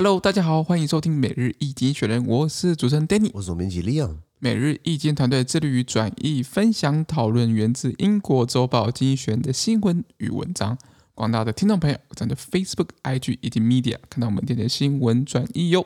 Hello，大家好，欢迎收听每日一经济学人，我是主持人 Danny，我是总编辑 Leon。每日一经团队致力于转译、分享、讨论源自英国周报《经济学人》的新闻与文章。广大的听众朋友，在 Facebook、IG 以及 Media 看到我们店的新闻转译哟。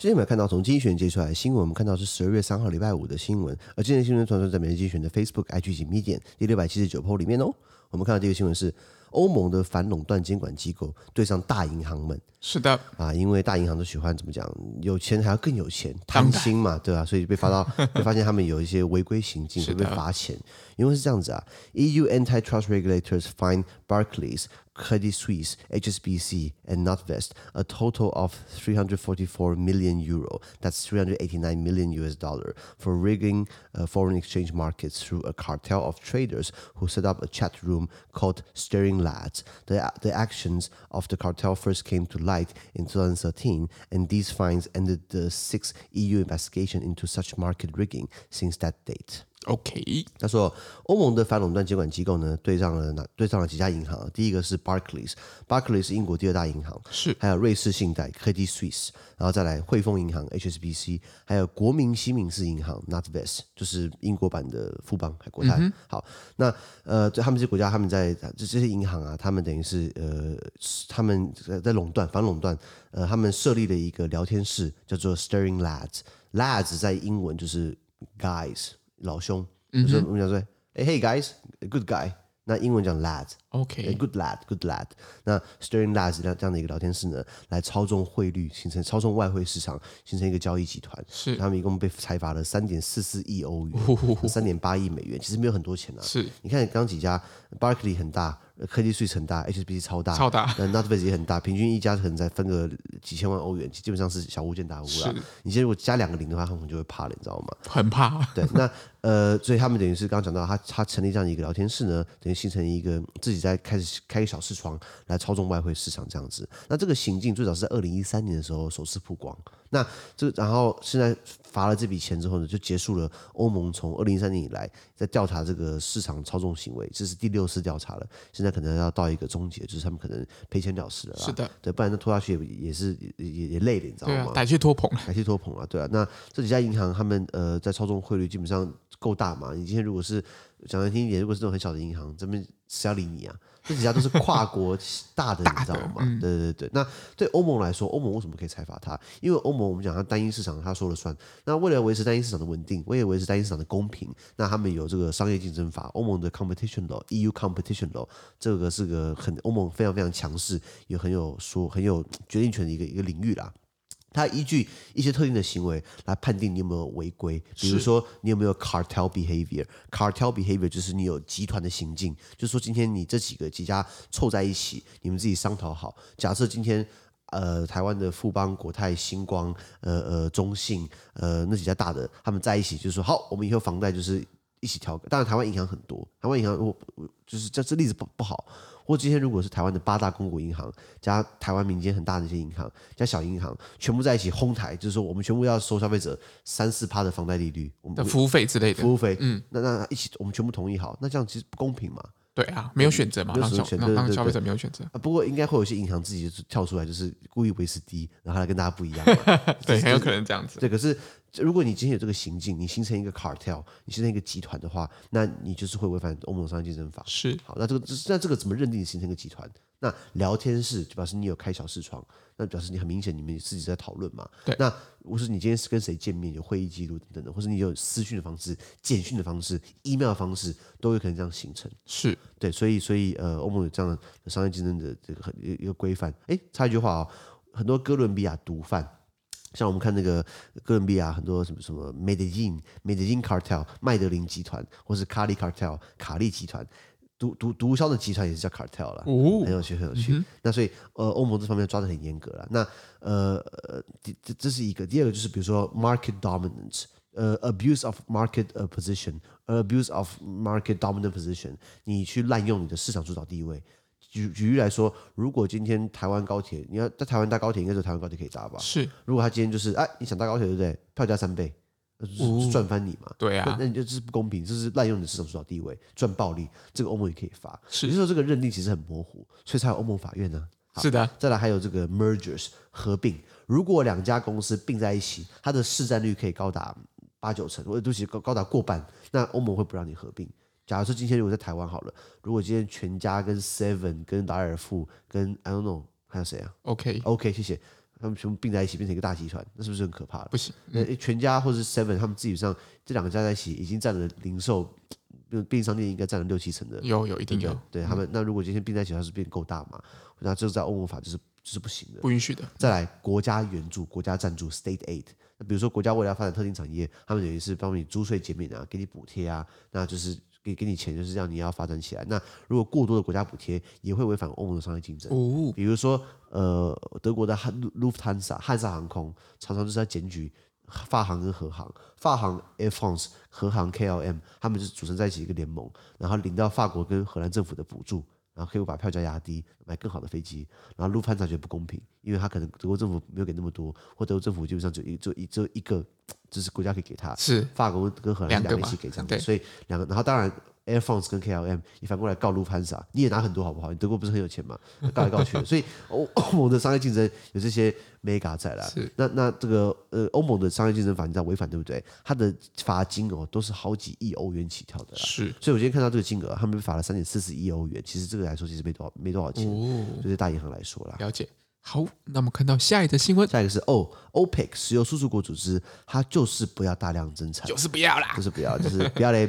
今天我们看到从精选界出来的新闻，我们看到是十二月三号礼拜五的新闻，而今天新闻传说在每日精选的 Facebook、IG 及 Medium 第六百七十九 po 里面哦。我们看到这个新闻是欧盟的反垄断监管机构对上大银行们。是的啊，因为大银行都喜欢怎么讲，有钱还要更有钱，贪心嘛，对吧、啊？所以被发到被发现他们有一些违规行径，会被罚钱。因为是这样子啊，EU antitrust regulators fine Barclays。Credit Suisse, HSBC, and NatWest a total of 344 million euro. That's 389 million US dollar for rigging uh, foreign exchange markets through a cartel of traders who set up a chat room called Stirring Lads. The, the actions of the cartel first came to light in 2013, and these fines ended the six EU investigation into such market rigging since that date. OK，他说欧盟的反垄断监管机构呢，对上了哪？对上了几家银行？第一个是 Barclays，Barclays 是英国第二大银行，是还有瑞士信贷 Credit Suisse，然后再来汇丰银行 HSBC，还有国民西敏寺银行 NatWest，就是英国版的富邦还国泰。嗯、好，那呃，他们这些国家，他们在这这些银行啊，他们等于是呃，他们在垄断反垄断，呃，他们设立了一个聊天室，叫做 Stirring Lads，Lads 在英文就是 guys。老兄，就是我们讲说，哎、嗯、，Hey guys，good guy。那英文讲 lad，OK，good lad，good lad。那 Stirring Lads 这样这样的一个聊天室呢，来操纵汇率，形成操纵外汇市场，形成一个交易集团。是，他们一共被裁罚了三点四四亿欧元，三点八亿美元，其实没有很多钱啊。是，你看刚几家，Barclays 很大。科技税很大，HSBC 超大，超大，那 NatWest 也很大，平均一家可能才分个几千万欧元，基本上是小巫见大巫了。你现在如果加两个零的话，他们就会怕了，你知道吗？很怕。对，那呃，所以他们等于是刚刚讲到，他他成立这样一个聊天室呢，等于形成一个自己在开始开个小视窗来操纵外汇市场这样子。那这个行径最早是在二零一三年的时候首次曝光。那这，然后现在罚了这笔钱之后呢，就结束了欧盟从二零一三年以来在调查这个市场操纵行为，这是第六次调查了。现在可能要到一个终结，就是他们可能赔钱了事了。是的，对，不然那拖下去也也是也也累了，你知道吗？对啊，歹戏拖棚，歹戏拖棚啊，对啊。那这几家银行他们呃在操纵汇率基本上够大嘛？你今天如果是讲难听一点，如果是这种很小的银行，这边谁要理你啊？这几家都是跨国大的，你知道吗？嗯、对对对。那对欧盟来说，欧盟为什么可以裁罚它？因为欧盟我们讲它单一市场，它说了算。那为了维持单一市场的稳定，为了维持单一市场的公平，那他们有这个商业竞争法，欧盟的 Competition Law，EU Competition Law，这个是个很欧盟非常非常强势，也很有说很有决定权的一个一个领域啦。它依据一些特定的行为来判定你有没有违规，比如说你有没有 cartel behavior。cartel behavior 就是你有集团的行径，就是说今天你这几个几家凑在一起，你们自己商讨好。假设今天呃台湾的富邦、国泰、星光、呃呃中信呃那几家大的他们在一起，就是说好，我们以后房贷就是一起调。当然台湾银行很多，台湾银行我就是这这例子不不好。或今天如果是台湾的八大公股银行加台湾民间很大的一些银行加小银行全部在一起哄抬，就是说我们全部要收消费者三四趴的房贷利率，我们的服务费之类的服务费，嗯，那那一起我们全部同意好，那这样其实不公平嘛？对啊，没有选择嘛，让消让消费者没有选择。不过应该会有些银行自己就跳出来，就是故意维持低，然后来跟大家不一样嘛。对，很有可能这样子。对，可是如果你今天有这个行径，你形成一个 cartel，你形成一个集团的话，那你就是会违反欧盟商业竞争法。是。好，那这个那这个怎么认定你形成一个集团？那聊天室就表示你有开小视窗，那表示你很明显你们自己在讨论嘛。对。那或是你今天是跟谁见面，有会议记录等等的，或是你有私讯的方式、简讯的方式、email 的方式，都有可能这样形成。是对，所以所以呃，欧盟有这样的商业竞争的这个一一个规范。哎，插一句话啊、哦，很多哥伦比亚毒贩，像我们看那个哥伦比亚很多什么什么 Medellin Medellin Cartel 麦德林集团，或是卡利 Cartel 卡利集团。毒毒毒枭的集团也是叫 cartel 了，哦，很有趣，很有趣。嗯、那所以，呃，欧盟这方面抓的很严格了。那，呃，呃，这这是一个。第二个就是，比如说 market dominance，呃，abuse of market position，abuse of market dominant position，你去滥用你的市场主导地位。举举例来说，如果今天台湾高铁，你要在台湾搭高铁，应该是台湾高铁可以搭吧？是。如果他今天就是哎，你想搭高铁对不对？票价三倍，就是赚翻你嘛？对啊，那你就这是不公平，这是滥用你的市场主导地位，赚暴利。这个欧盟也可以罚。是。也就是说，这个认定其实很模糊，所以才有欧盟法院呢。是的。再来还有这个 mergers 合并，如果两家公司并在一起，它的市占率可以高达八九成，或者都是高高达过半，那欧盟会不让你合并。假如说今天如果在台湾好了，如果今天全家跟 Seven 跟达尔富跟 I don't know 还有谁啊？OK OK 谢谢，他们全部并在一起变成一个大集团，那是不是很可怕了？不行，嗯、全家或者是 Seven 他们自己上这两个加在一起已经占了零售便利商店应该占了六七成的，有有一定有。对，对他们、嗯、那如果今天并在一起，它是变够大嘛？那这个在欧盟法就是就是不行的，不允许的。再来国家援助、国家赞助 State Aid，那比如说国家为了发展特定产业，他们等于是帮你租税减免啊，给你补贴啊，那就是。给给你钱就是让你要发展起来。那如果过多的国家补贴，也会违反欧盟的商业竞争。哦，比如说，呃，德国的汉路路坦萨汉萨航空常常就是在检举法航跟荷航，法航 Air France，荷航 KLM，他们就是组成在一起一个联盟，然后领到法国跟荷兰政府的补助。然后可以把票价压低，买更好的飞机。然后卢潘察觉得不公平，因为他可能德国政府没有给那么多，或德国政府基本上就一就一就一个，就是国家可以给他。是法国跟荷兰两个一起给这样子，所以两个。然后当然。Air France 跟 KLM，你反过来告卢潘萨，你也拿很多好不好？你德国不是很有钱吗？告来告去，所以欧欧盟的商业竞争有这些 mega 在啦。那那这个呃欧盟的商业竞争法你知道违反对不对？它的罚金哦都是好几亿欧元起跳的啦。是，所以我今天看到这个金额，他们被罚了三点四十亿欧元。其实这个来说，其实没多少没多少钱，哦、对大银行来说啦。了解。好，那我们看到下一则新闻，下一个是哦，OPEC 石油输出国组织，它就是不要大量增产，就是不要啦，就是不要，就是不要嘞。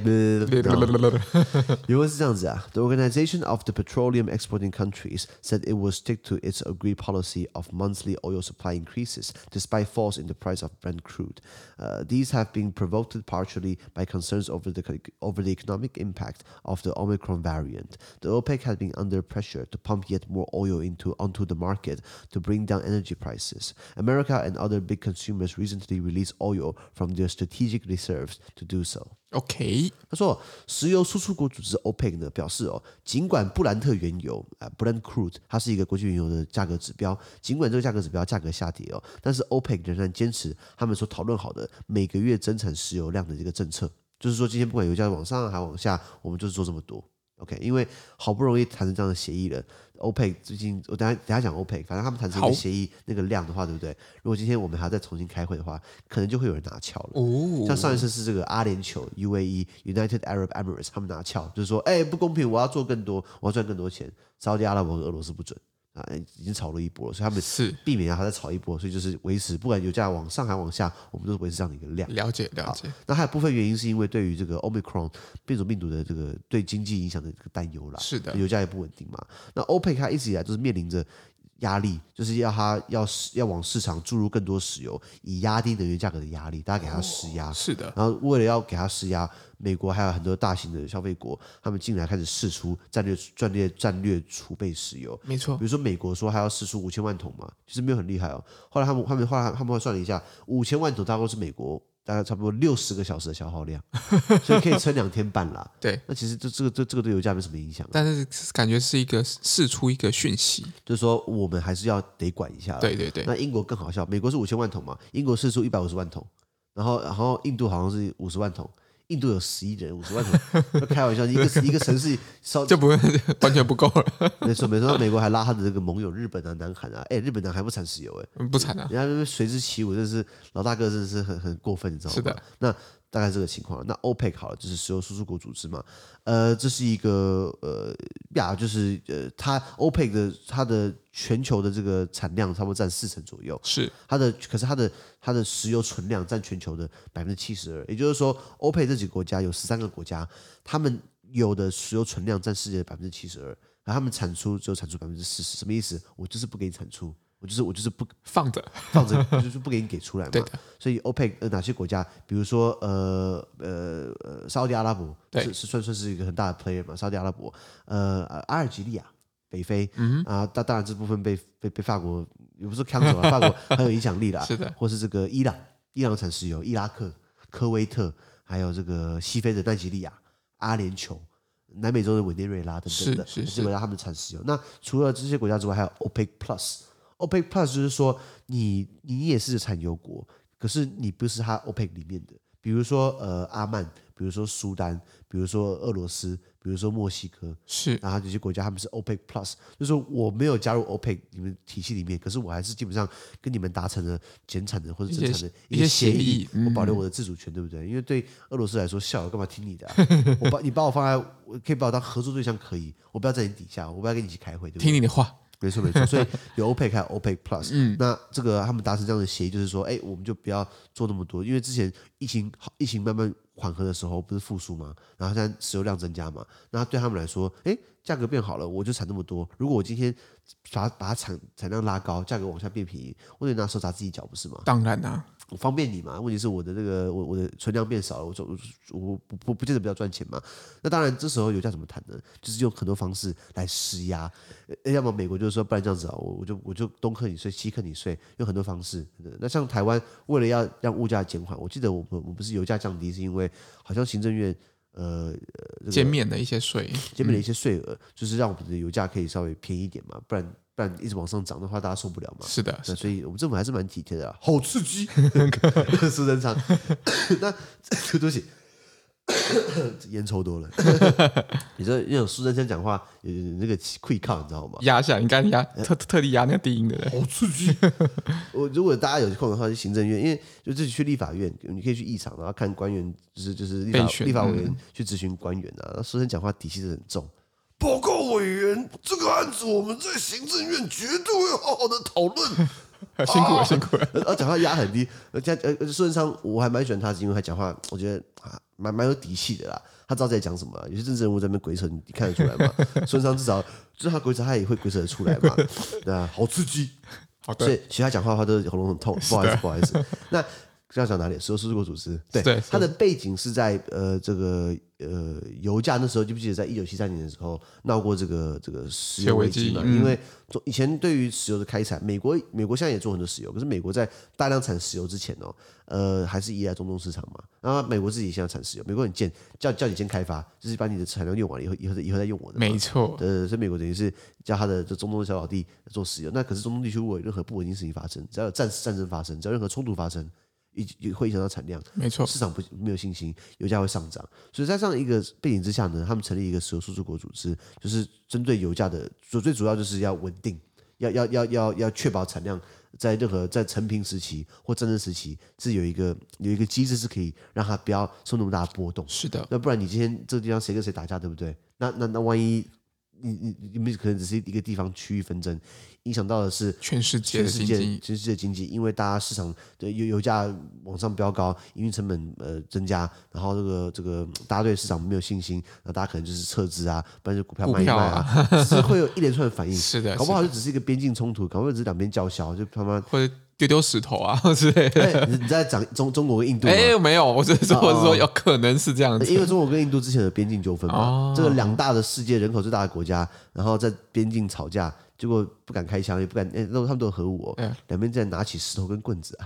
原文是这样子啊，The Organization of the Petroleum Exporting Countries said it will stick to its agreed policy of monthly oil supply increases despite falls in the price of Brent crude. Uh, these have been provoked partially by concerns over the over the economic impact of the Omicron variant. The OPEC has been under pressure to pump yet more oil into onto the market. To bring down energy prices, America and other big consumers recently released oil from their strategic reserves to do so. OK，他说，石油输出国组织 OPEC 呢表示哦，尽管布兰特原油啊 Brent crude 它是一个国际原油的价格指标，尽管这个价格指标价格下跌哦，但是 OPEC 仍然坚持他们所讨论好的每个月增产石油量的这个政策，就是说今天不管油价往上还往下，我们就是做这么多。OK，因为好不容易谈成这样的协议了。OPEC 最近，我等下等下讲 OPEC，反正他们谈成一个协议，那个量的话，对不对？如果今天我们还要再重新开会的话，可能就会有人拿翘了。哦，像上一次是这个阿联酋 UAE United Arab Emirates，他们拿翘，就是说，哎，不公平，我要做更多，我要赚更多钱。沙特阿拉伯和俄罗斯不准。啊，已经炒了一波了，所以他们是避免让它再炒一波，所以就是维持，不管油价往上还往下，我们都是维持这样的一个量。了解了解。那还有部分原因是因为对于这个 Omicron 变种病毒的这个对经济影响的这个担忧啦。是的，油价也不稳定嘛。那欧佩克它一直以来都是面临着。压力就是要他要要往市场注入更多石油，以压低能源价格的压力，大家给他施压。哦，是的。然后为了要给他施压，美国还有很多大型的消费国，他们进来开始试出战略战略战略储备石油。没错。比如说美国说还要试出五千万桶嘛，其实没有很厉害哦。后来他们他们后来他们会算了一下，五千万桶大概是美国。大概差不多六十个小时的消耗量，所以可以撑两天半啦。对，那其实这这个这这个对油价没什么影响。但是感觉是一个试出一个讯息，就是说我们还是要得管一下。对对对。那英国更好笑，美国是五千万桶嘛，英国试出一百五十万桶，然后然后印度好像是五十万桶。印度有十亿人，五十万人，开玩笑，一个一个城市烧 就不会完全不够了。没错没错，美国还拉他的这个盟友日本啊、南韩啊，哎，日本、南韩不产石油哎，不产啊，人家随之起舞，真是老大哥，真的是很很过分，你知道吗？是的，那。大概这个情况，那 OPEC 好了，就是石油输出国组织嘛，呃，这是一个呃呀，就是呃，它 OPEC 的它的全球的这个产量差不多占四成左右，是它的，可是它的它的石油存量占全球的百分之七十二，也就是说，OPEC 这几个国家有十三个国家，他们有的石油存量占世界的百分之七十二，而他们产出只有产出百分之四十，什么意思？我就是不给你产出。我就是我就是不放着放着，就是不给你给出来嘛。对的。所以 OPEC 呃哪些国家，比如说呃呃呃沙特阿拉伯是是算算是一个很大的 player 嘛。沙特阿拉伯呃阿尔及利亚北非啊，当当然这部分被被被法国也不是抢走了，法国 很有影响力的。是的。或是这个伊朗，伊朗产石油，伊拉克、科威特，还有这个西非的奈及利亚、阿联酋。南美洲的委内瑞拉等等的是是是这些国家他们产石油。那除了这些国家之外，还有 OPEC Plus。OPEC Plus 就是说你你也是产油国，可是你不是它 OPEC 里面的，比如说呃阿曼，比如说苏丹，比如说俄罗斯。比如说墨西哥是，然后这些国家他们是 OPEC Plus，就是说我没有加入 OPEC 你们体系里面，可是我还是基本上跟你们达成了减产的或者增产的一些协议，我保留我的自主权，对不对？因为对俄罗斯来说，笑我干嘛听你的、啊？我把你把我放在，我可以把我当合作对象，可以，我不要在你底下，我不要跟你一起开会，对不对？听你的话，没错没错。所以有 OPEC 还有 OPEC Plus，嗯，那这个他们达成这样的协议，就是说，哎，我们就不要做那么多，因为之前疫情好，疫情慢慢。缓和的时候不是复苏吗？然后现在石油量增加嘛，那对他们来说，哎，价格变好了，我就产那么多。如果我今天把它把它产产量拉高，价格往下变便宜，我得拿手砸自己脚，不是吗？当然啦、啊，我方便你嘛。问题是我的这个我我的存量变少了，我走我我不不不见得比较赚钱嘛。那当然，这时候油价怎么谈呢？就是用很多方式来施压。要么美国就是说，不然这样子啊，我我就我就东克你税，西克你税，用很多方式。那像台湾为了要让物价减缓，我记得我们我们不是油价降低，是因为好像行政院呃减免的一些税，减免的一些税额，就是让我们的油价可以稍微便宜一点嘛，不然不然一直往上涨的话，大家受不了嘛。是的，所以我们政府还是蛮体贴的啊，好刺激，苏贞昌。那 对不起。烟抽多了，你知道那种苏贞昌讲话有那个气抗，你知道吗？压下，你刚压特特地压那个低音的，好刺激！我如果大家有空的话，去行政院，因为就自己去立法院，你可以去议场，然后看官员，就是就是立法立法委员去咨询官员啊。苏贞昌讲话底气是很重。报告委员，这个案子我们在行政院绝对会好好的讨论。辛苦了，辛苦了。而讲话压很低，而且呃苏贞昌我还蛮喜欢他，是因为他讲话，我觉得啊。蛮蛮有底气的啦，他知道在讲什么、啊。有些政治人物在那边鬼扯，你看得出来吗？孙昌至少就是他鬼扯，他也会鬼扯得出来嘛。对啊，好刺激。好的，所以其他讲话的话都喉咙很痛，不好意思，不好意思。那要讲哪里？石油输出国组织。对，对他的背景是在呃这个。呃，油价那时候记不记得，在一九七三年的时候闹过这个这个石油危机嘛？因为以前对于石油的开采，美国美国现在也做很多石油，可是美国在大量产石油之前哦，呃，还是依赖中东市场嘛。然后美国自己现在产石油，美国很贱，叫叫你先开发，就是把你的产量用完了以后，以后以后再用我的。没错，呃，所以美国等于是叫他的这中东的小老弟做石油。那可是中东地区如果有任何不稳定事情发生，只要有战战争发生，只要任何冲突发生。也会影响到产量，没错，市场不没有信心，油价会上涨。所以在这样一个背景之下呢，他们成立一个石油输出国组织，就是针对油价的主最主要就是要稳定，要要要要要确保产量在任何在成平时期或战争时期是有一个有一个机制是可以让它不要受那么大的波动。是的，那不然你今天这个地方谁跟谁打架，对不对？那那那万一你你你们可能只是一个地方区域纷争。影响到的是全世界全世界，全世界经济，因为大家市场的油油价往上飙高，营运成本呃增加，然后这个这个大家对市场没有信心，那大家可能就是撤资啊，不然就股票卖一卖啊，啊是会有一连串的反应。是的，搞不好就只是一个边境冲突，搞不好只是两边叫嚣，就他妈或者丢丢石头啊 之类的。你在讲中中国跟印度？哎，没有，我是说我是说有可能是这样子，因为中国跟印度之前的边境纠纷嘛，这个两大的世界人口最大的国家，然后在边境吵架。结果不敢开枪，也不敢，哎，那他们都有核武哦。两边在拿起石头跟棍子啊，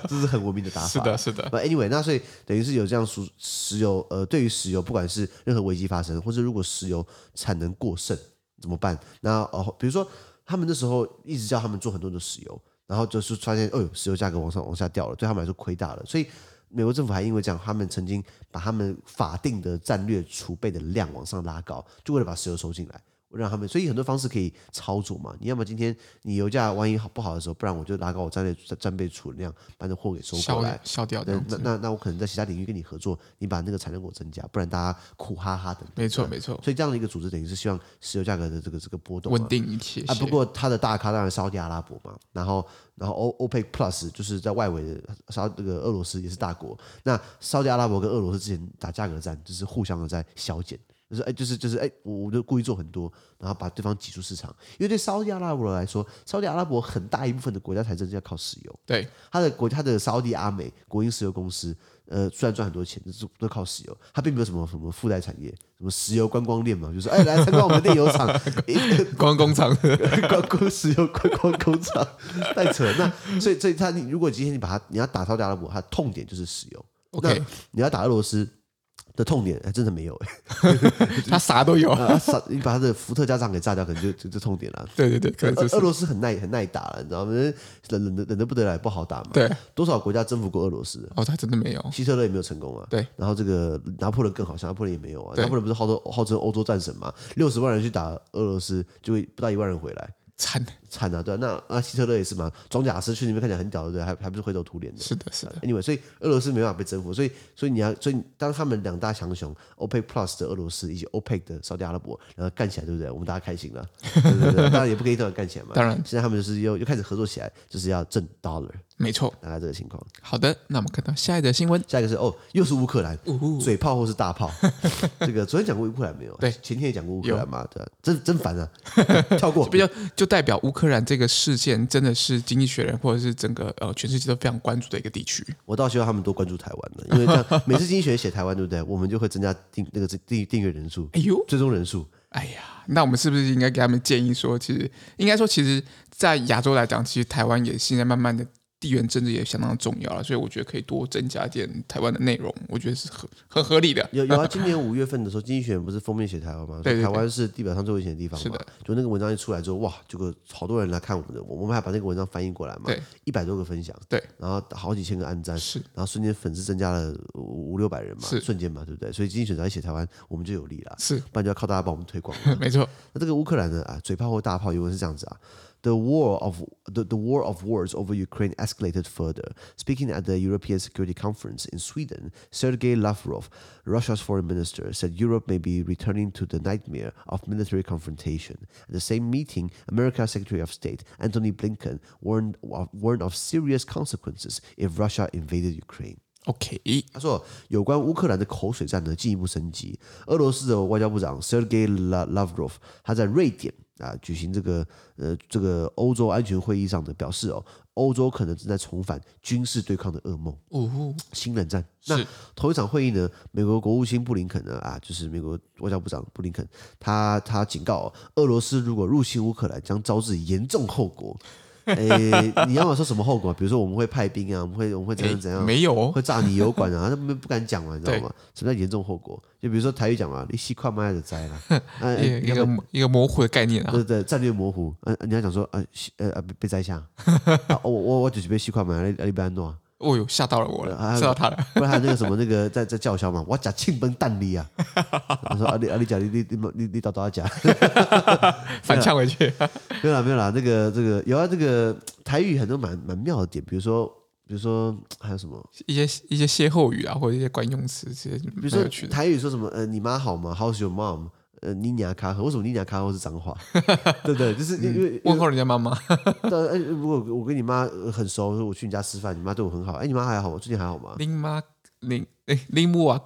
这是很文明的打法。是的，是的。Anyway，那所以等于是有这样输石油，呃，对于石油，不管是任何危机发生，或者如果石油产能过剩怎么办？那哦，比如说他们那时候一直叫他们做很多的石油，然后就是发现，哦呦，石油价格往上往下掉了，对他们来说亏大了。所以美国政府还因为这样，他们曾经把他们法定的战略储备的量往上拉高，就为了把石油收进来。让他们，所以很多方式可以操作嘛。你要么今天你油价万一好不好的时候，不然我就拉高我战略战备储量，把那货给收过来，消掉。那那那我可能在其他领域跟你合作，你把那个产量给我增加，不然大家苦哈哈的。没错没错。所以这样的一个组织，等于是希望石油价格的这个这个波动稳定一些。啊，不过它的大咖当然沙特阿拉伯嘛，然后然后 O OPEC Plus 就是在外围的沙这个俄罗斯也是大国。那沙特阿拉伯跟俄罗斯之前打价格战，就是互相的在削减。就是哎，就是就是哎，我我就故意做很多，然后把对方挤出市场。因为对沙特阿拉伯来说，沙特阿拉伯很大一部分的国家财政是要靠石油。对，他的国，他的沙特阿美国营石油公司，呃，虽然赚很多钱，是都靠石油。它并没有什么什么附带产业，什么石油观光链嘛，就是哎，来参观我们的炼油厂，观光工厂，观光石油观光工厂，太扯了。那所以所以他，你如果今天你把它，你要打沙特阿拉伯，它痛点就是石油。OK，你要打俄罗斯。的痛点还 真的没有 哎，他啥都有啊，啥你把他的伏特加长给炸掉，可能就就就痛点了。对对对，俄俄罗斯很耐很耐打了，你知道吗？冷冷的冷的不得了，不好打嘛。对，多少国家征服过俄罗斯？哦，他真的没有。希特勒也没有成功啊。对，然后这个拿破仑更好，像拿破仑也没有啊。拿破仑不是号称号称欧洲战神嘛？六十万人去打俄罗斯，就会不到一万人回来。惨惨啊！对啊，那那希特勒也是嘛，装甲师去那边看起来很屌，对不对？还还不是灰头土脸的。是的，是的。Anyway，所以俄罗斯没办法被征服，所以所以你要，所以当他们两大强雄 OPEC Plus 的俄罗斯以及 OPEC 的沙特阿拉伯，然后干起来，对不对？我们大家开心了，对对对。当然也不可以这样干起来嘛。当然，现在他们就是又又开始合作起来，就是要挣 dollar。没错，大概这个情况。好的，那我们看到下一则新闻，下一个是哦，又是乌克兰，嘴炮或是大炮。这个昨天讲过乌克兰没有？对，前天也讲过乌克兰嘛？对，真真烦啊！跳过，比较就代表乌克兰这个事件真的是经济学人或者是整个呃全世界都非常关注的一个地区。我倒希望他们多关注台湾的，因为这样每次经济学人写台湾，对不对？我们就会增加订那个订订阅人数，哎呦，最终人数。哎呀，那我们是不是应该给他们建议说，其实应该说，其实，在亚洲来讲，其实台湾也现在慢慢的。地缘政治也相当重要了，所以我觉得可以多增加一点台湾的内容，我觉得是很很合理的。有有啊，今年五月份的时候，经济学不是封面写台湾吗？对，对，对，台湾是地表上最危险的地方嘛。是的。就那个文章一出来之后，哇，这个好多人来看我们的，我们还把那个文章翻译过来嘛。对。一百多个分享。对。然后好几千个按赞。是。然后瞬间粉丝增加了五六百人嘛。是。瞬间嘛，对不对？所以经济学人来写台湾，我们就有利了。是。不然就要靠大家帮我们推广。没错。那这个乌克兰呢？啊，嘴炮或大炮，有人是这样子啊。The war of the, the war of words over Ukraine escalated further. Speaking at the European Security Conference in Sweden, Sergei Lavrov, Russia's foreign minister, said Europe may be returning to the nightmare of military confrontation. At the same meeting, America's Secretary of State Antony Blinken warned of, warned of serious consequences if Russia invaded Ukraine. OK，他说有关乌克兰的口水战呢进一步升级。俄罗斯的外交部长 Sergei Lavrov 他在瑞典。 啊，举行这个呃这个欧洲安全会议上的表示哦，欧洲可能正在重返军事对抗的噩梦，新冷战。那头一场会议呢，美国国务卿布林肯呢啊，就是美国外交部长布林肯，他他警告哦，俄罗斯如果入侵乌克兰，将招致严重后果。诶，你要我说什么后果？比如说我们会派兵啊，我们会我们会怎样怎样？没有，会炸你油管啊，他们不敢讲嘛，你知道吗？什么叫严重后果？就比如说台语讲嘛，你西跨麦的灾了，一个一个模糊的概念啊，对对，战略模糊。嗯，你要讲说，呃呃，被被摘下，我我我就是被西跨麦，你你不要弄啊。哦哟，吓到了我了，吓到他了。不然他那个什么，那个 在在叫嚣嘛，我讲庆崩蛋你啊！他说啊，你啊你讲你你你你你叨叨讲，反呛回去。没有啦没有啦，那个这个有啊，这个台语很多蛮蛮妙的点，比如说比如说还有什么一些一些歇后语啊，或者一些惯用词这些，比如说台语说什么呃，你妈好吗？How's your mom？呃，尼亚卡赫，为什么尼亚卡赫是脏话？对不对？就是因为问候人家妈妈。但，哎，如果我跟你妈很熟，说我去你家吃饭，你妈对我很好，哎，你妈还好吗？最近还好吗？林妈林哎林木啊，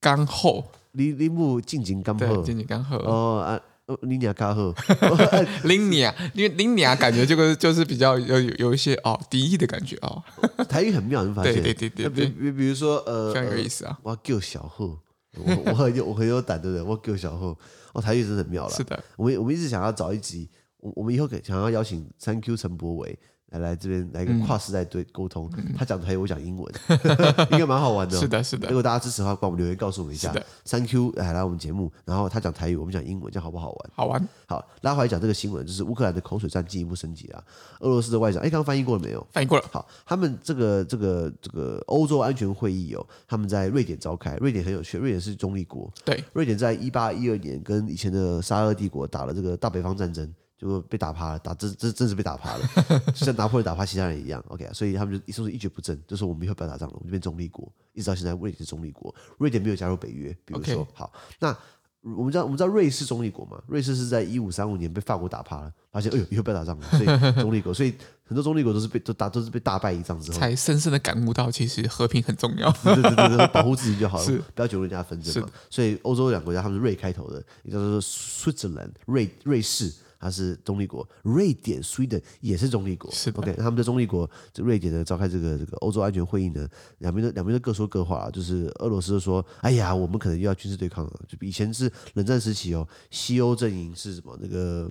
刚厚，林林木静静刚厚，静静刚厚。哦啊，尼亚卡赫，林尼亚，因为林尼亚感觉这个就是比较有有一些哦敌意的感觉哦。台语很妙，你发现？对对对对。比比如说呃，非常有意思啊。我要叫小贺。我我很有我很有胆，对不对？我给小后，哦，台语真的很妙了。是的，我们我们一直想要找一集，我我们以后可想要邀请 Thank you 陈柏惟。来来这边来一个跨时代对沟通，嗯、他讲台语，我讲英文，应该蛮好玩的。是的，是的。如果大家支持的话，帮我们留言告诉我们一下。Thank you，来来我们节目，然后他讲台语，我们讲英文，这样好不好玩？好玩。好，拉回来讲这个新闻，就是乌克兰的口水战进一步升级啊。俄罗斯的外长，哎，刚刚翻译过了没有？翻译过了。好，他们这个这个这个欧洲安全会议哦，他们在瑞典召开。瑞典很有趣，瑞典是中立国。对。瑞典在一八一二年跟以前的沙俄帝国打了这个大北方战争。就被打趴了，打真真真是被打趴了，就像拿破仑打趴其他人一样。OK，所以他们就说是一蹶不振，就说我们以后不要打仗了，我们就变中立国，一直到现在瑞典是中立国，瑞典没有加入北约。比如说.好，那我们知道我们知道瑞士中立国嘛？瑞士是在一五三五年被法国打趴了，发现哎呦以后不要打仗了，所以中立国，所以很多中立国都是被都打都是被大败一仗之后，才深深的感悟到其实和平很重要，对对对对，保护自己就好了，是不要卷入人家纷争嘛。所以欧洲两个国家他们是瑞开头的，也叫做 Switzerland 瑞瑞士。它是中立国，瑞典 Sweden 也是中立国。是 OK，他们在中立国，这瑞典呢召开这个这个欧洲安全会议呢，两边的两边都各说各话，就是俄罗斯就说，哎呀，我们可能又要军事对抗了，就以前是冷战时期哦，西欧阵营是什么那个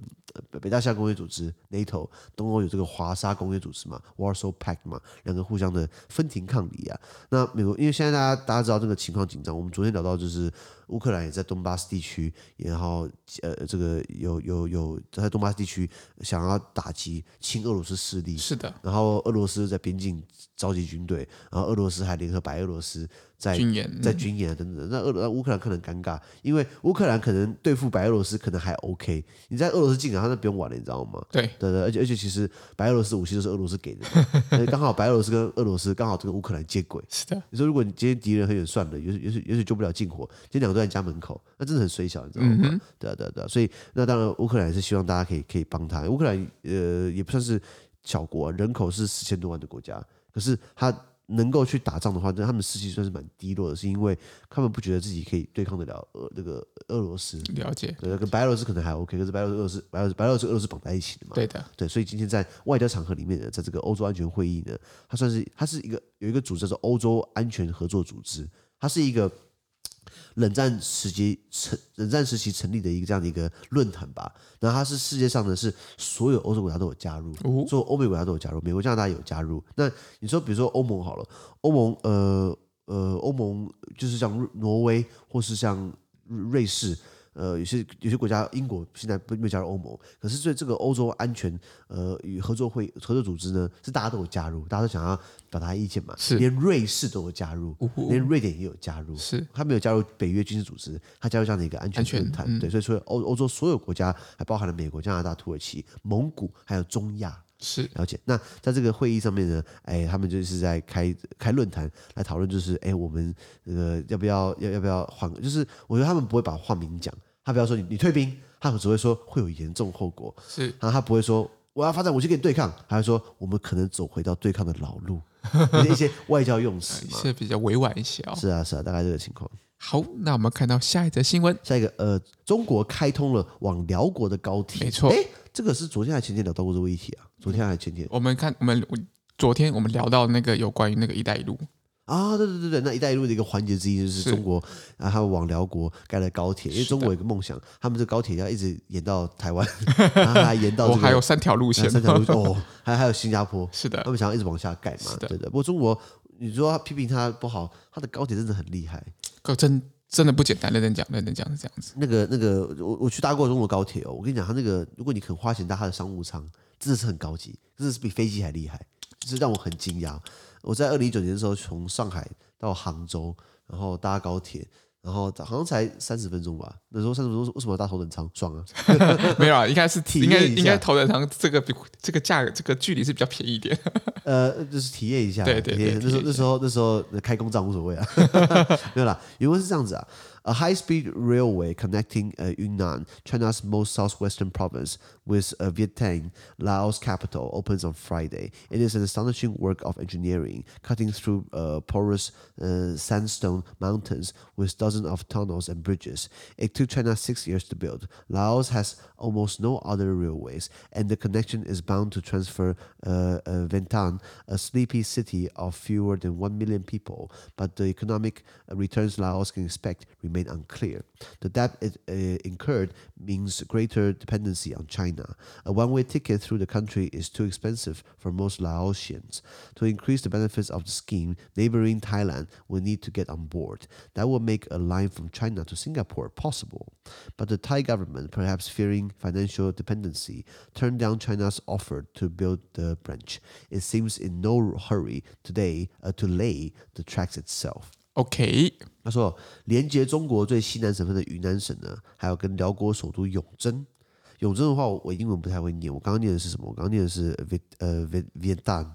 北大西洋公约组织 NATO，东欧有这个华沙公约组织嘛，Warsaw Pact 嘛，两个互相的分庭抗礼啊。那美国因为现在大家大家知道这个情况紧张，我们昨天聊到就是。乌克兰也在东巴斯地区，然后呃，这个有有有在东巴斯地区想要打击亲俄罗斯势力，是的。然后俄罗斯在边境召集军队，然后俄罗斯还联合白俄罗斯。在军演，在军演等等，那俄那乌克兰可能尴尬，因为乌克兰可能对付白俄罗斯可能还 OK，你在俄罗斯境啊，他那不用玩了，你知道吗？对对对，而且而且其实白俄罗斯武器都是俄罗斯给的嘛，刚好白俄罗斯跟俄罗斯刚好这个乌克兰接轨。是的，你说如果你今天敌人很远算了，也许也许也许救不了近火，今天两个都在家门口，那真的很水小，你知道吗？嗯、对啊对啊对啊，所以那当然乌克兰也是希望大家可以可以帮他，乌克兰呃也不算是小国，人口是四千多万的国家，可是他。能够去打仗的话，那他们士气算是蛮低落的，是因为他们不觉得自己可以对抗得了俄那个俄罗斯。了解，对，跟白俄罗斯可能还 OK，可是白俄罗斯、白俄白俄罗斯、俄罗斯绑在一起的嘛。对的，对，所以今天在外交场合里面呢，在这个欧洲安全会议呢，它算是它是一个有一个组织叫做欧洲安全合作组织，它是一个。冷战时期成冷战时期成立的一个这样的一个论坛吧，然后它是世界上的是所有欧洲国家都有加入，所有欧美国家都有加入，美国加拿大有加入。那你说，比如说欧盟好了，欧盟呃呃，欧盟就是像挪威或是像瑞士。呃，有些有些国家，英国现在不没有加入欧盟，可是对这个欧洲安全呃与合作会合作组织呢，是大家都有加入，大家都想要表达意见嘛，是连瑞士都有加入，连瑞典也有加入，是他没有加入北约军事组织，他加入这样的一个安全论坛，嗯、对，所以说欧欧洲所有国家，还包含了美国、加拿大、土耳其、蒙古，还有中亚。是了解。那在这个会议上面呢，哎，他们就是在开开论坛来讨论，就是哎，我们呃要不要要要不要换？就是我觉得他们不会把话明讲，他不要说你你退兵，他们只会说会有严重后果。是，然后他不会说我要发展武器跟你对抗，他会说我们可能走回到对抗的老路，一些外交用词嘛，是比较委婉一些哦。是啊是啊，大概这个情况。好，那我们看到下一则新闻，下一个呃，中国开通了往辽国的高铁，没错，哎，这个是昨天还前天聊到过这个议题啊，昨天还前天，我们看我们昨天我们聊到那个有关于那个“一带一路”啊，对对对对，那“一带一路”的一个环节之一就是中国然后往辽国盖了高铁，因为中国有个梦想，他们这高铁要一直延到台湾，然后还延到这个，还有三条路线，三条路线哦，还还有新加坡，是的，他们想要一直往下盖嘛，对的。不过中国，你说批评他不好，他的高铁真的很厉害。可真真的不简单，认真讲，认真讲是这样子。那个那个，我我去搭过中国高铁哦，我跟你讲，他那个如果你肯花钱搭他的商务舱，真的是很高级，真的是比飞机还厉害，就是让我很惊讶。我在二零一九年的时候从上海到杭州，然后搭高铁。然后好像才三十分钟吧，那时候三十分钟为什么要搭头等舱？爽啊！没有啊，应该是体验一下，应该头等舱这个比这个价格这个距离是比较便宜一点。呃，就是体验一下，对对对，那时候那时候那时候开工账无所谓啊，没有啦，原文是这样子啊。A high-speed railway connecting uh, Yunnan, China's most southwestern province, with uh, Vientiane, Laos' capital, opens on Friday. It is an astonishing work of engineering, cutting through uh, porous uh, sandstone mountains with dozens of tunnels and bridges. It took China six years to build. Laos has almost no other railways, and the connection is bound to transfer uh, uh, Vientiane, a sleepy city of fewer than one million people. But the economic returns Laos can expect remain remain unclear. The debt it uh, incurred means greater dependency on China. A one-way ticket through the country is too expensive for most Laotians. To increase the benefits of the scheme, neighboring Thailand will need to get on board. That will make a line from China to Singapore possible. But the Thai government, perhaps fearing financial dependency, turned down China's offer to build the branch. It seems in no hurry today uh, to lay the tracks itself. OK，他说，连接中国最西南省份的云南省呢，还有跟辽国首都永贞。永贞的话，我英文不太会念，我刚刚念的是什么？我刚刚念的是 v 呃 v Vientiane，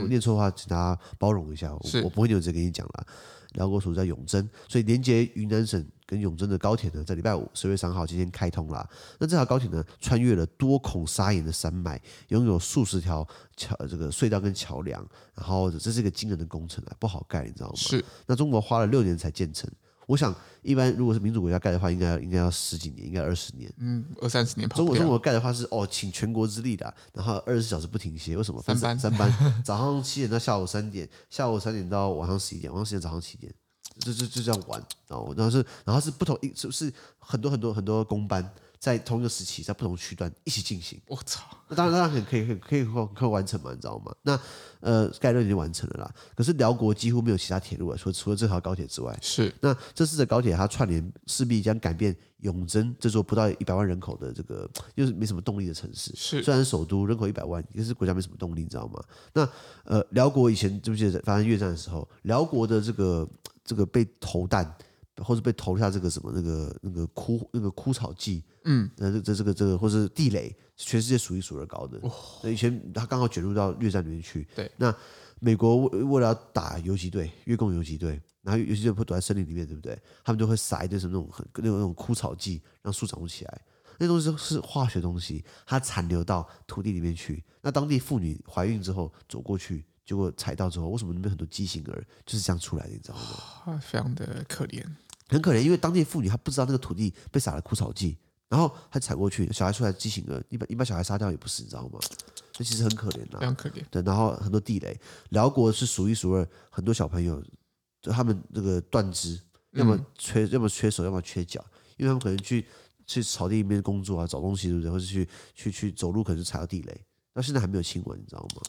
我念错的话，请大家包容一下，我，我不会念，直接跟你讲了。辽国首都在永贞，所以连接云南省跟永贞的高铁呢，在礼拜五十月三号今天开通了。那这条高铁呢，穿越了多孔砂岩的山脉，拥有数十条桥这个隧道跟桥梁，然后这是一个惊人的工程啊，不好盖，你知道吗？是。那中国花了六年才建成，我想一般如果是民主国家盖的话，应该应该要十几年，应该二十年。嗯，二三十年跑不。中国中国盖的话是哦，请全国之力的，然后二十四小时不停歇。为什么？三班三班，早上七点到下午三点，下午三点到晚上十一点，晚上十点早上七点，就就就这样玩。然后然后是然后是不同一是是很多很多很多工班。在同一个时期，在不同区段一起进行。我操！那当然，当然很可以，可以，可以，可以完成嘛？你知道吗？那呃，概论已经完成了啦。可是辽国几乎没有其他铁路啊，除了除了这条高铁之外。是。那这次的高铁它串联，势必将改变永珍这座不到一百万人口的这个又是没什么动力的城市。是。虽然首都人口一百万，可是国家没什么动力，你知道吗？那呃，辽国以前记不记得发生越战的时候，辽国的这个这个被投弹。或者被投下这个什么那个那个枯那个枯草剂，嗯，那，这这这个这个，或是地雷，全世界数一数二高的。哦、以前他刚好卷入到越战里面去。对，那美国为为了要打游击队，越共游击队，然后游击队会躲在森林里面，对不对？他们就会撒一堆什么那种很那种那种枯草剂，让树长不起来。那东西是化学东西，它残留到土地里面去。那当地妇女怀孕之后走过去。结果踩到之后，为什么那边很多畸形儿就是这样出来的？你知道吗？非常的可怜，很可怜，因为当地妇女她不知道那个土地被撒了枯草剂，然后她踩过去，小孩出来畸形了，你把你把小孩杀掉也不是，你知道吗？那其实很可怜的，非常可怜。对，然后很多地雷，辽国是数一数二，很多小朋友就他们这个断肢，要么缺，要么缺手，要么缺脚，因为他们可能去去草地里面工作啊，找东西，对不对？或者去去去走路，可能就踩到地雷。那现在还没有亲吻，你知道吗？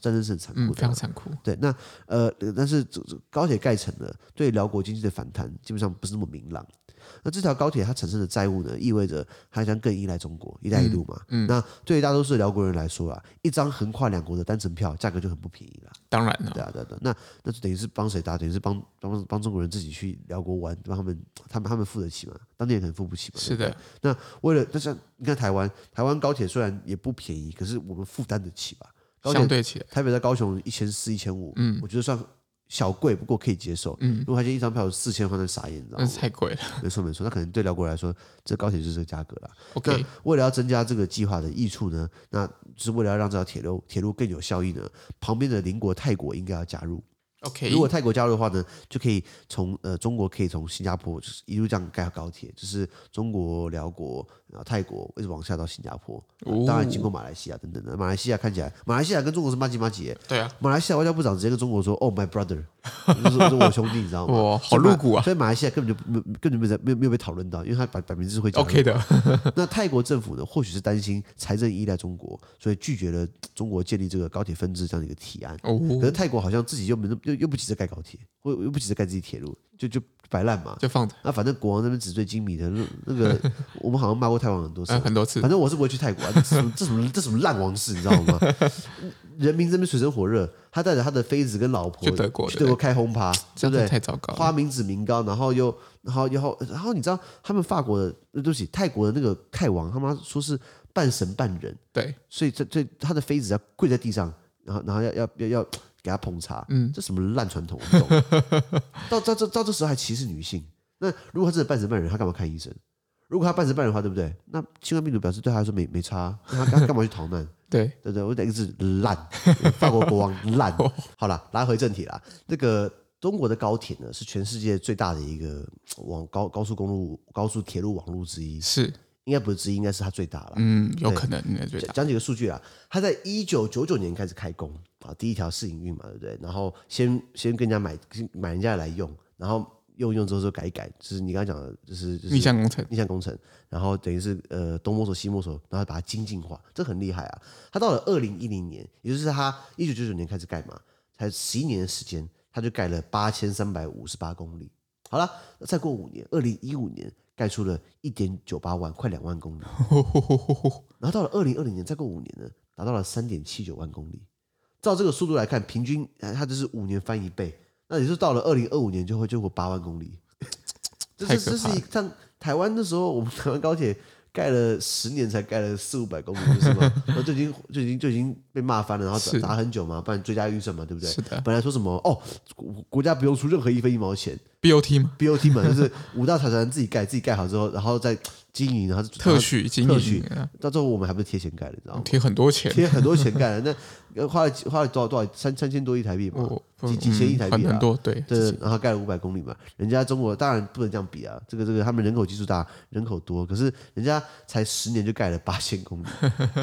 战争是很残酷的，嗯，非常残酷。对，那呃，但是高铁盖成了，对辽国经济的反弹基本上不是那么明朗。那这条高铁它产生的债务呢，意味着它将更依赖中国“一带一路”嘛。嗯。嗯，那对于大多数辽国人来说啊，一张横跨两国的单程票价格就很不便宜了。当然了。对啊，对对。那那就等于是帮谁搭？等于是帮帮帮中国人自己去辽国玩，让他们他们他们付得起嘛？当地人可能付不起嘛？是的。那为了那像你看台湾，台湾高铁虽然也不便宜，可是我们负担得起吧？相对起来，台北在高雄一千四、一千五，嗯，我觉得算小贵，不过可以接受。嗯，如果他今天一张票四千块，那傻眼，你知道吗？那太贵了。没错没错，那可能对辽国来说，这高铁就是这个价格了。OK，为了要增加这个计划的益处呢，那就是为了要让这条铁路铁路更有效益呢，旁边的邻国泰国应该要加入。OK，如果泰国加入的话呢，就可以从呃中国可以从新加坡就是一路这样盖高铁，就是中国辽国，然后泰国一直往下到新加坡，哦、当然经过马来西亚等等的。马来西亚看起来，马来西亚跟中国是妈吉妈吉。对啊，马来西亚外交部长直接跟中国说：“哦，my brother，就是是我兄弟，你知道吗？”哇，好露骨啊！所以马来西亚根本就没根本就没在没有没有被讨论到，因为他摆摆明是会 OK 的。那泰国政府呢，或许是担心财政依赖中国，所以拒绝了中国建立这个高铁分支这样的一个提案。哦，可是泰国好像自己又没又又不急着盖高铁。或又不急着盖自己铁路，就就摆烂嘛，就放着。那反正国王那边纸醉金迷的，那那个我们好像骂过泰王很多次，很多次。反正我是不会去泰国啊，这什么这什么这什么烂王室，你知道吗？人民这边水深火热，他带着他的妃子跟老婆去德国，去德国开轰趴，对不对？太糟糕，花民脂民膏，然后又然后然后然后你知道他们法国的，对不起，泰国的那个泰王，他妈说是半神半人，对，所以这这他的妃子要跪在地上，然后然后要要要要。给他捧茶，嗯，这什么烂传统？我不懂。到到这到这时候还歧视女性，那如果他真的半神半人，他干嘛看医生？如果他半神半人的话，对不对？那新冠病毒表示对他来说没没差，那他干嘛去逃难？对对对，我等于是烂，法国国王烂。好了，拉回正题啦。这个中国的高铁呢，是全世界最大的一个网高高速公路、高速铁路网络之一。是。应该不是之一，应该是它最大了。嗯，有可能应该最大。讲几个数据啊，它在一九九九年开始开工啊，第一条试营运嘛，对不对？然后先先跟人家买买人家来用，然后用用之后就改一改，就是你刚刚讲的，就是逆向工程，逆向工程。然后等于是呃东摸索西摸索，然后把它精进化，这很厉害啊。它到了二零一零年，也就是它一九九九年开始盖嘛，才十一年的时间，它就盖了八千三百五十八公里。好了，再过五年，二零一五年。盖出了一点九八万，快两万公里。然后到了二零二零年，再过五年呢，达到了三点七九万公里。照这个速度来看，平均它就是五年翻一倍。那也就是到了二零二五年就会就过八万公里。这是这是一像台湾那时候，我们台湾高铁盖了十年才盖了四五百公里，是吗？然后就已经就已经就已经被骂翻了，然后砸很久嘛，不然追加预算嘛，对不对？是的。本来说什么哦，国家不用出任何一分一毛钱。BOT 嘛，BOT 嘛，就是五大财团自己盖，自己盖好之后，然后再经营，然后特许经营，特许，到最后我们还不是贴钱盖的，你知道吗？贴很多钱，贴很多钱盖的，那花了花了多少多少三三千多亿台币嘛，几几千亿台币，很多对对，然后盖了五百公里嘛，人家中国当然不能这样比啊，这个这个他们人口基数大，人口多，可是人家才十年就盖了八千公里，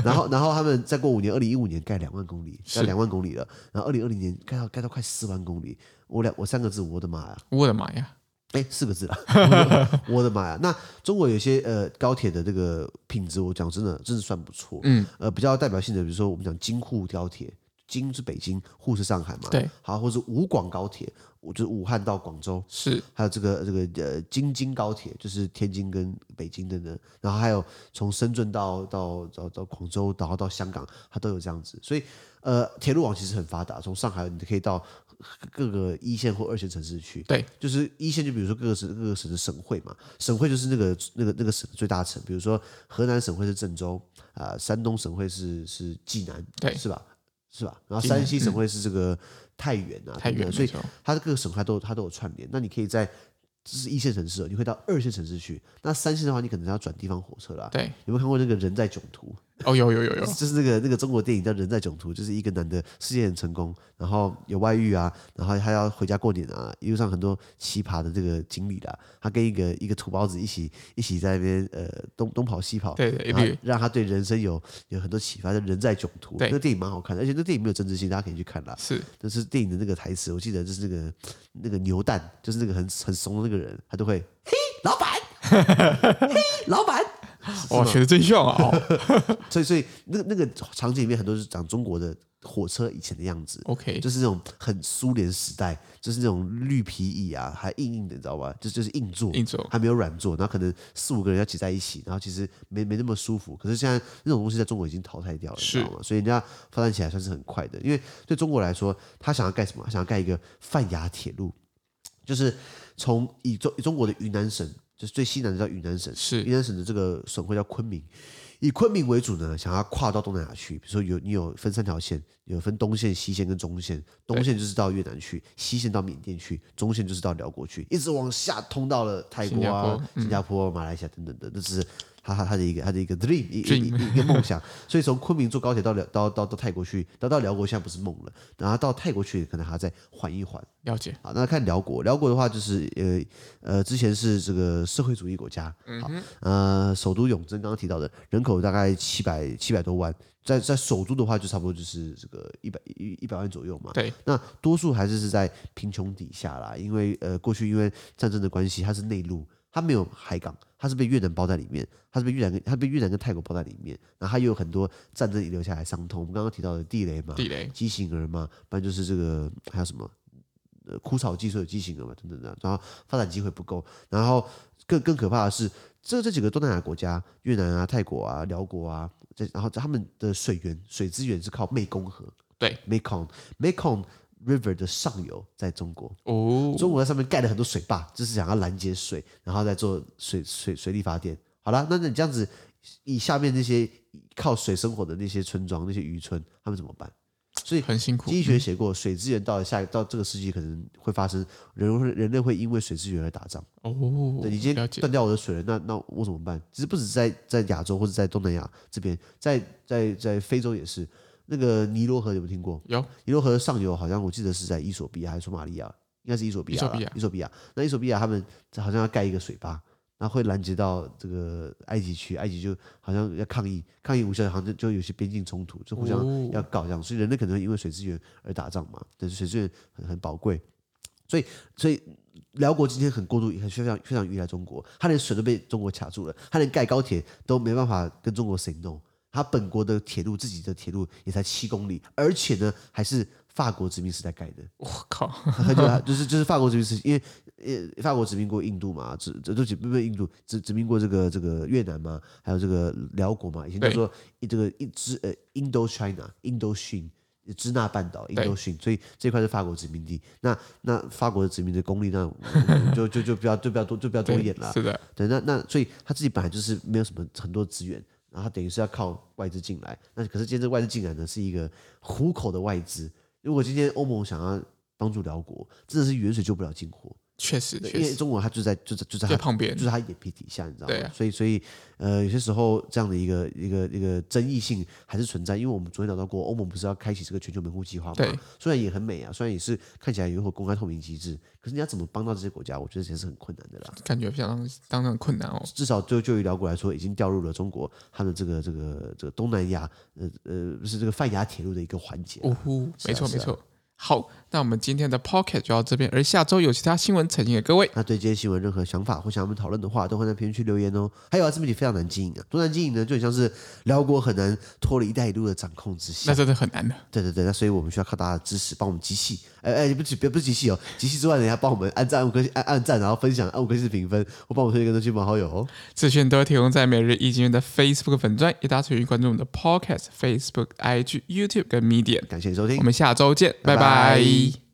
然后然后他们再过五年，二零一五年盖两万公里，盖两万公里了，然后二零二零年盖到盖到快四万公里。我两我三个字，我的妈呀！我的妈呀！哎，四个字了，我的妈呀！那中国有些呃高铁的这个品质，我讲真的，真是算不错。嗯，呃，比较代表性的，比如说我们讲京沪高铁，京是北京，沪是上海嘛。对。好，或者是武广高铁，就是武汉到广州。是。还有这个这个呃京津高铁，就是天津跟北京的呢。然后还有从深圳到到到到广州，然后到香港，它都有这样子。所以呃，铁路网其实很发达，从上海你可以到。各个一线或二线城市去，对，就是一线，就比如说各个省、各个省的省会嘛，省会就是那个、那个、那个省的最大城，比如说河南省会是郑州啊、呃，山东省会是是济南，对，是吧？是吧？然后山西省会是这个太原啊，太原，所以它的各个省会都它都有串联。那你可以在这是一线城市，你会到二线城市去。那三线的话，你可能要转地方火车了。对，有没有看过那个人在囧途？哦，有有有有，就是那个那个中国电影叫《人在囧途》，就是一个男的事业很成功，然后有外遇啊，然后他要回家过年啊，一路上很多奇葩的这个经历啦。他跟一个一个土包子一起一起在那边呃东东跑西跑，对对，然后让他对人生有有很多启发。叫《人在囧途》，那个电影蛮好看的，而且那电影没有政治性，大家可以去看啦。是，就是电影的那个台词，我记得就是那个那个牛蛋，就是那个很很怂的那个人，他都会嘿，老板，嘿，老板。哇，学的真像啊！所以，所以那个那个场景里面很多是讲中国的火车以前的样子。OK，就是那种很苏联时代，就是那种绿皮椅啊，还硬硬的，你知道吧？就就是硬座，硬座还没有软座，然后可能四五个人要挤在一起，然后其实没没那么舒服。可是现在那种东西在中国已经淘汰掉了，你知道吗？所以人家发展起来算是很快的。因为对中国来说，他想要盖什么？他想要盖一个泛亚铁路，就是从以中以中国的云南省。就是最西南的叫云南省，是云南省的这个省会叫昆明，以昆明为主呢，想要跨到东南亚去。比如说有你有分三条线，有分东线、西线跟中线。东线就是到越南去，西线到缅甸去，中线就是到寮国去，一直往下通到了泰国啊、新加坡、马来西亚等等的，这是。他他他的一个他的一个 dream 一一一个梦想，所以从昆明坐高铁到寮到到到泰国去，到到寮国现在不是梦了，然后到泰国去可能还要再缓一缓。了解。好，那看寮国，寮国的话就是呃呃之前是这个社会主义国家，好，呃首都永珍刚刚提到的人口大概七百七百多万，在在首都的话就差不多就是这个一百一一百万左右嘛。对。那多数还是是在贫穷底下啦，因为呃过去因为战争的关系，它是内陆。它没有海港，它是被越南包在里面，它是被越南跟它被越南跟泰国包在里面，然后它又有很多战争遗留下来伤痛。我们刚刚提到的地雷嘛，地雷、畸形儿嘛，不然就是这个还有什么，呃，枯草技术有畸形儿嘛，等等的。然后发展机会不够，然后更更可怕的是，这这几个东南亚国家，越南啊、泰国啊、辽国啊，这然后他们的水源、水资源是靠湄公河，对，Mekong，Mekong。River 的上游在中国哦，中国在上面盖了很多水坝，就是想要拦截水，然后再做水水水力发电。好了，那那你这样子，以下面那些靠水生活的那些村庄、那些渔村，他们怎么办？所以很辛苦。经济学写过，水资源到了下到这个世纪可能会发生人会人类会因为水资源而打仗哦。对，你今天断掉我的水了，那那我怎么办？其实不止在在亚洲或者在东南亚这边，在在在非洲也是。那个尼罗河有没有听过？有，尼罗河上游好像我记得是在伊索比亚还是索马利亚？应该是伊索比亚。伊索比亚，那伊索比亚他们好像要盖一个水坝，然后会拦截到这个埃及去，埃及就好像要抗议，抗议无效，好像就有些边境冲突，就互相要搞这样。所以人类可能因为水资源而打仗嘛，但是水资源很很宝贵，所以所以辽国今天很过度，很非常非常依赖中国，他连水都被中国卡住了，他连盖高铁都没办法跟中国 say no。他本国的铁路，自己的铁路也才七公里，而且呢，还是法国殖民时代盖的。我靠，就是就是法国殖民时，因为呃，法国殖民过印度嘛，殖这都几不不印度殖殖民过这个这个越南嘛，还有这个辽国嘛，以前叫做一这个一支呃 Indochina，Indochine，支那半岛，Indochine，所以这块是法国殖民地。那那法国的殖民的功力，那 就就就不要就不要多就不要多演了。是的，对，那那所以他自己本来就是没有什么很多资源。然后等于是要靠外资进来，那可是今天这外资进来呢，是一个虎口的外资。如果今天欧盟想要帮助辽国，真的是远水救不了近火。确实，因为中国它就在就在就在它旁边，就是它眼皮底下，你知道吗？对，所以所以呃，有些时候这样的一个一个一个争议性还是存在，因为我们昨天聊到过，欧盟不是要开启这个全球门户计划吗？对，虽然也很美啊，虽然也是看起来有一个公开透明机制，可是你要怎么帮到这些国家？我觉得其实是很困难的啦。感觉相当相当困难哦。至少就就于辽国来说，已经掉入了中国它的这个这个这个东南亚呃呃是这个泛亚铁路的一个环节。哦呼，没错没错。好，那我们今天的 Pocket 就到这边，而下周有其他新闻呈现给各位。那对这些新闻任何想法或想我们讨论的话，都会在评论区留言哦。还有啊，自媒体非常难经营啊，多难经营呢，就很像是辽国很难脱离“一带一路”的掌控之下，那真的很难的。对对对，那所以我们需要靠大家的支持，帮我们集气。哎哎，不是别不是集气哦，集气之外，人家帮我们按赞五颗，按按赞，然后分享按五颗星评分，或帮我推荐更多亲朋好友哦。资讯都会提供在每日一经的 Facebook 粉专，也大家持续关注我们的 Podcast、Facebook、IG、YouTube 跟 Medium。感谢收听，我们下周见，拜拜。拜拜。